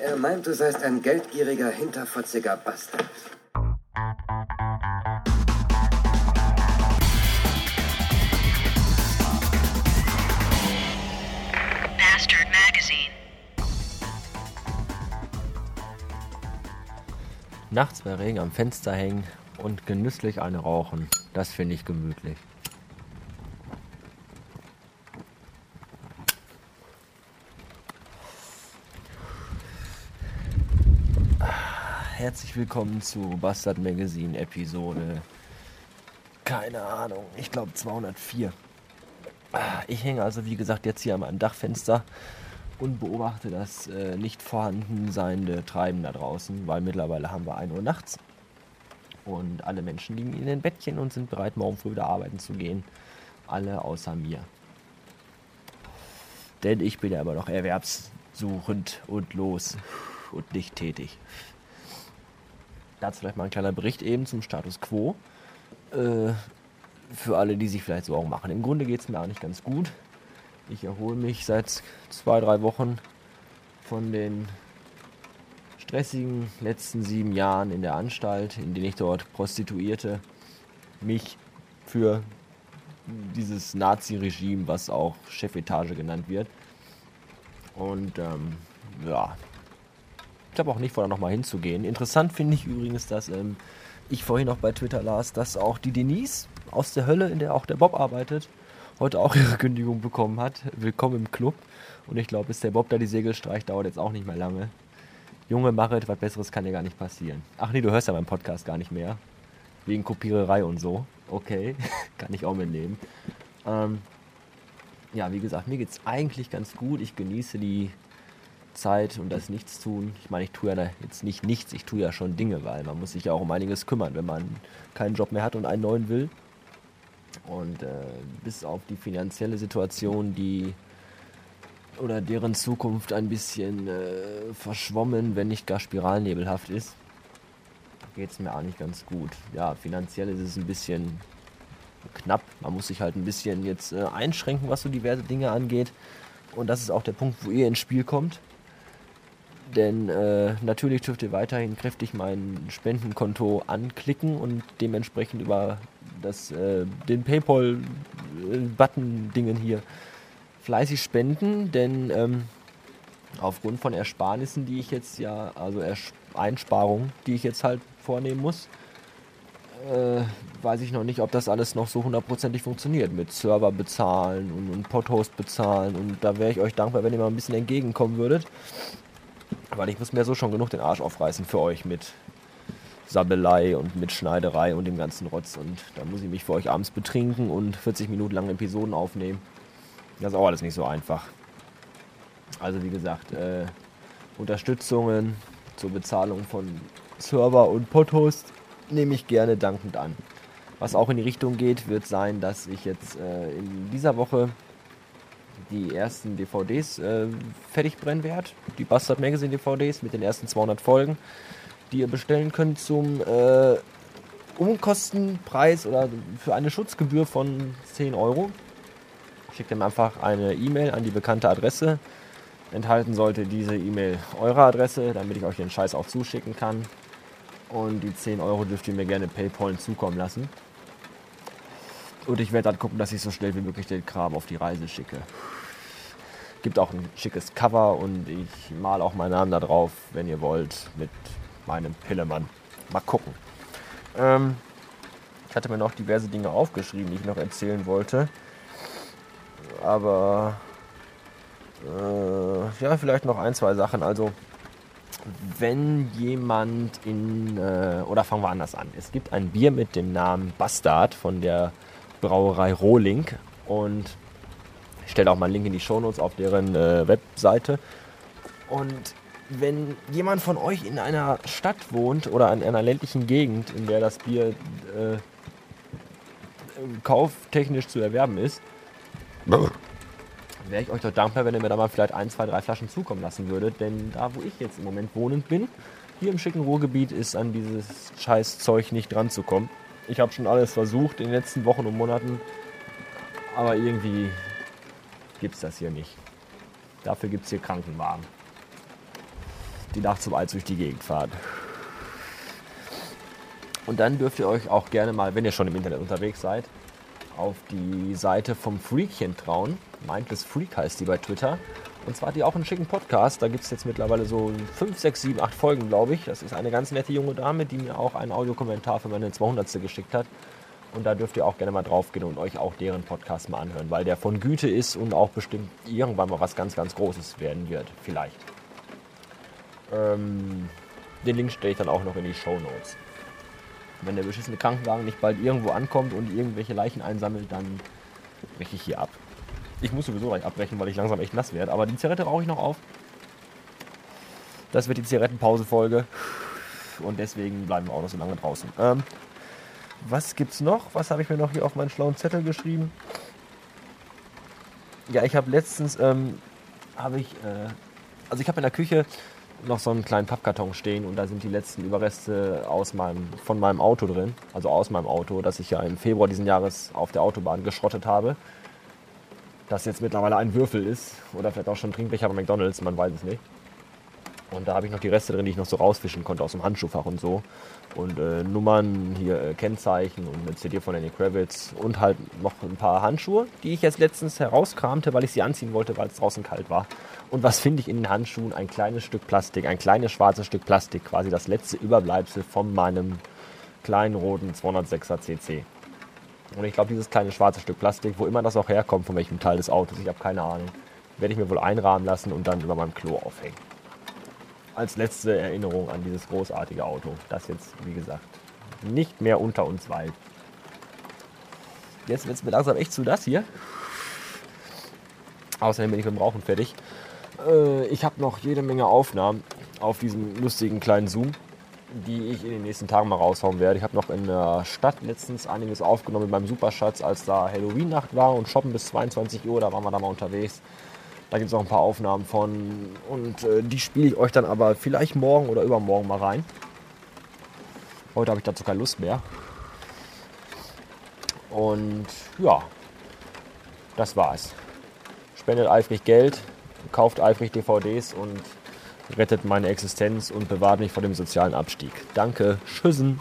Er meint, du seist ein geldgieriger, hinterfotziger Bastard. Bastard Magazine. Nachts bei Regen am Fenster hängen und genüsslich eine rauchen. Das finde ich gemütlich. Herzlich willkommen zu Bastard Magazine Episode. Keine Ahnung, ich glaube 204. Ich hänge also wie gesagt jetzt hier an meinem Dachfenster und beobachte das äh, nicht vorhanden seiende Treiben da draußen, weil mittlerweile haben wir 1 Uhr nachts und alle Menschen liegen in den Bettchen und sind bereit, morgen früh wieder arbeiten zu gehen. Alle außer mir. Denn ich bin ja immer noch erwerbssuchend und los und nicht tätig. Dazu vielleicht mal ein kleiner Bericht eben zum Status Quo. Äh, für alle, die sich vielleicht Sorgen machen. Im Grunde geht es mir eigentlich ganz gut. Ich erhole mich seit zwei, drei Wochen von den stressigen letzten sieben Jahren in der Anstalt, in denen ich dort Prostituierte mich für dieses Nazi-Regime, was auch Chefetage genannt wird. Und ähm, ja, ich glaube auch nicht vor, da nochmal hinzugehen. Interessant finde ich übrigens, dass ähm, ich vorhin noch bei Twitter las, dass auch die Denise aus der Hölle, in der auch der Bob arbeitet, heute auch ihre Kündigung bekommen hat. Willkommen im Club. Und ich glaube, bis der Bob da die Segel streicht, dauert jetzt auch nicht mehr lange. Junge Marit, was Besseres kann dir gar nicht passieren. Ach nee, du hörst ja meinen Podcast gar nicht mehr. Wegen Kopiererei und so. Okay, kann ich auch mitnehmen. Ähm, ja, wie gesagt, mir geht es eigentlich ganz gut. Ich genieße die Zeit und das Nichtstun. Ich meine, ich tue ja jetzt nicht nichts, ich tue ja schon Dinge, weil man muss sich ja auch um einiges kümmern, wenn man keinen Job mehr hat und einen neuen will. Und äh, bis auf die finanzielle Situation, die oder deren Zukunft ein bisschen äh, verschwommen, wenn nicht gar spiralnebelhaft ist, geht es mir eigentlich ganz gut. Ja, finanziell ist es ein bisschen knapp. Man muss sich halt ein bisschen jetzt äh, einschränken, was so diverse Dinge angeht. Und das ist auch der Punkt, wo ihr ins Spiel kommt. Denn äh, natürlich dürft ihr weiterhin kräftig mein Spendenkonto anklicken und dementsprechend über das, äh, den Paypal-Button-Dingen hier fleißig spenden, denn ähm, aufgrund von Ersparnissen, die ich jetzt ja, also Ers Einsparungen, die ich jetzt halt vornehmen muss, äh, weiß ich noch nicht, ob das alles noch so hundertprozentig funktioniert mit Server bezahlen und, und Podhost bezahlen und da wäre ich euch dankbar, wenn ihr mal ein bisschen entgegenkommen würdet. Weil ich muss mir so schon genug den Arsch aufreißen für euch mit Sabelei und mit Schneiderei und dem ganzen Rotz. Und da muss ich mich für euch abends betrinken und 40 Minuten lang Episoden aufnehmen. Das ist auch alles nicht so einfach. Also wie gesagt, äh, Unterstützungen zur Bezahlung von Server und Podhost nehme ich gerne dankend an. Was auch in die Richtung geht, wird sein, dass ich jetzt äh, in dieser Woche die ersten DVDs äh, fertig brennen werde. Die Bastard Magazine DVDs mit den ersten 200 Folgen, die ihr bestellen könnt zum äh, Umkostenpreis oder für eine Schutzgebühr von 10 Euro. Schickt ihm einfach eine E-Mail an die bekannte Adresse. Enthalten sollte diese E-Mail eure Adresse, damit ich euch den Scheiß auch zuschicken kann. Und die 10 Euro dürft ihr mir gerne PayPal zukommen lassen. Und ich werde dann gucken, dass ich so schnell wie möglich den Kram auf die Reise schicke. Gibt auch ein schickes Cover und ich male auch meinen Namen da drauf, wenn ihr wollt, mit meinem Pillemann. Mal gucken. Ähm, ich hatte mir noch diverse Dinge aufgeschrieben, die ich noch erzählen wollte. Aber äh, ja, vielleicht noch ein, zwei Sachen. Also, wenn jemand in, äh, oder fangen wir anders an. Es gibt ein Bier mit dem Namen Bastard von der Brauerei Rohling und ich stelle auch mal einen Link in die Shownotes auf deren äh, Webseite. Und wenn jemand von euch in einer Stadt wohnt oder in einer ländlichen Gegend, in der das Bier äh, kauftechnisch zu erwerben ist, wäre ich euch doch dankbar, wenn ihr mir da mal vielleicht ein, zwei, drei Flaschen zukommen lassen würdet. Denn da, wo ich jetzt im Moment wohnend bin, hier im schicken Ruhrgebiet, ist an dieses scheiß Zeug nicht dran zu kommen. Ich habe schon alles versucht in den letzten Wochen und Monaten, aber irgendwie gibt es das hier nicht. Dafür gibt es hier Krankenwagen. die nachts um eins durch die Gegend fahren. Und dann dürft ihr euch auch gerne mal, wenn ihr schon im Internet unterwegs seid, auf die Seite vom Freakchen trauen. Mindless Freak heißt die bei Twitter. Und zwar hat die auch einen schicken Podcast. Da gibt es jetzt mittlerweile so 5, 6, 7, 8 Folgen, glaube ich. Das ist eine ganz nette junge Dame, die mir auch einen Audiokommentar für meine 200. geschickt hat. Und da dürft ihr auch gerne mal drauf gehen und euch auch deren Podcast mal anhören, weil der von Güte ist und auch bestimmt irgendwann mal was ganz, ganz Großes werden wird. Vielleicht. Ähm, den Link stelle ich dann auch noch in die Show Notes. Wenn der beschissene Krankenwagen nicht bald irgendwo ankommt und irgendwelche Leichen einsammelt, dann breche ich hier ab. Ich muss sowieso gleich abbrechen, weil ich langsam echt nass werde. Aber die Zigarette rauche ich noch auf. Das wird die Zigarettenpause-Folge. Und deswegen bleiben wir auch noch so lange draußen. Ähm, was gibt's noch? Was habe ich mir noch hier auf meinen schlauen Zettel geschrieben? Ja, ich habe letztens, ähm, habe ich, äh, also ich habe in der Küche noch so einen kleinen Pappkarton stehen und da sind die letzten Überreste aus meinem, von meinem Auto drin, also aus meinem Auto, das ich ja im Februar diesen Jahres auf der Autobahn geschrottet habe. Das jetzt mittlerweile ein Würfel ist oder vielleicht auch schon Trinkbecher bei McDonalds, man weiß es nicht. Und da habe ich noch die Reste drin, die ich noch so rausfischen konnte aus dem Handschuhfach und so. Und äh, Nummern, hier äh, Kennzeichen und eine CD von Lenny Kravitz und halt noch ein paar Handschuhe, die ich jetzt letztens herauskramte, weil ich sie anziehen wollte, weil es draußen kalt war. Und was finde ich in den Handschuhen? Ein kleines Stück Plastik, ein kleines schwarzes Stück Plastik, quasi das letzte Überbleibsel von meinem kleinen roten 206er CC. Und ich glaube, dieses kleine schwarze Stück Plastik, wo immer das auch herkommt, von welchem Teil des Autos, ich habe keine Ahnung, werde ich mir wohl einrahmen lassen und dann über meinem Klo aufhängen als letzte Erinnerung an dieses großartige Auto, das jetzt, wie gesagt, nicht mehr unter uns weilt. Jetzt wird es mir langsam echt zu das hier. Außerdem bin ich mit dem Rauchen fertig. Äh, ich habe noch jede Menge Aufnahmen auf diesem lustigen kleinen Zoom, die ich in den nächsten Tagen mal raushauen werde. Ich habe noch in der Stadt letztens einiges aufgenommen mit meinem Superschatz, als da Halloween-Nacht war und shoppen bis 22 Uhr. Da waren wir da mal unterwegs. Da gibt es auch ein paar Aufnahmen von und äh, die spiele ich euch dann aber vielleicht morgen oder übermorgen mal rein. Heute habe ich dazu keine Lust mehr. Und ja, das war's. Spendet eifrig Geld, kauft eifrig DVDs und rettet meine Existenz und bewahrt mich vor dem sozialen Abstieg. Danke, tschüssen.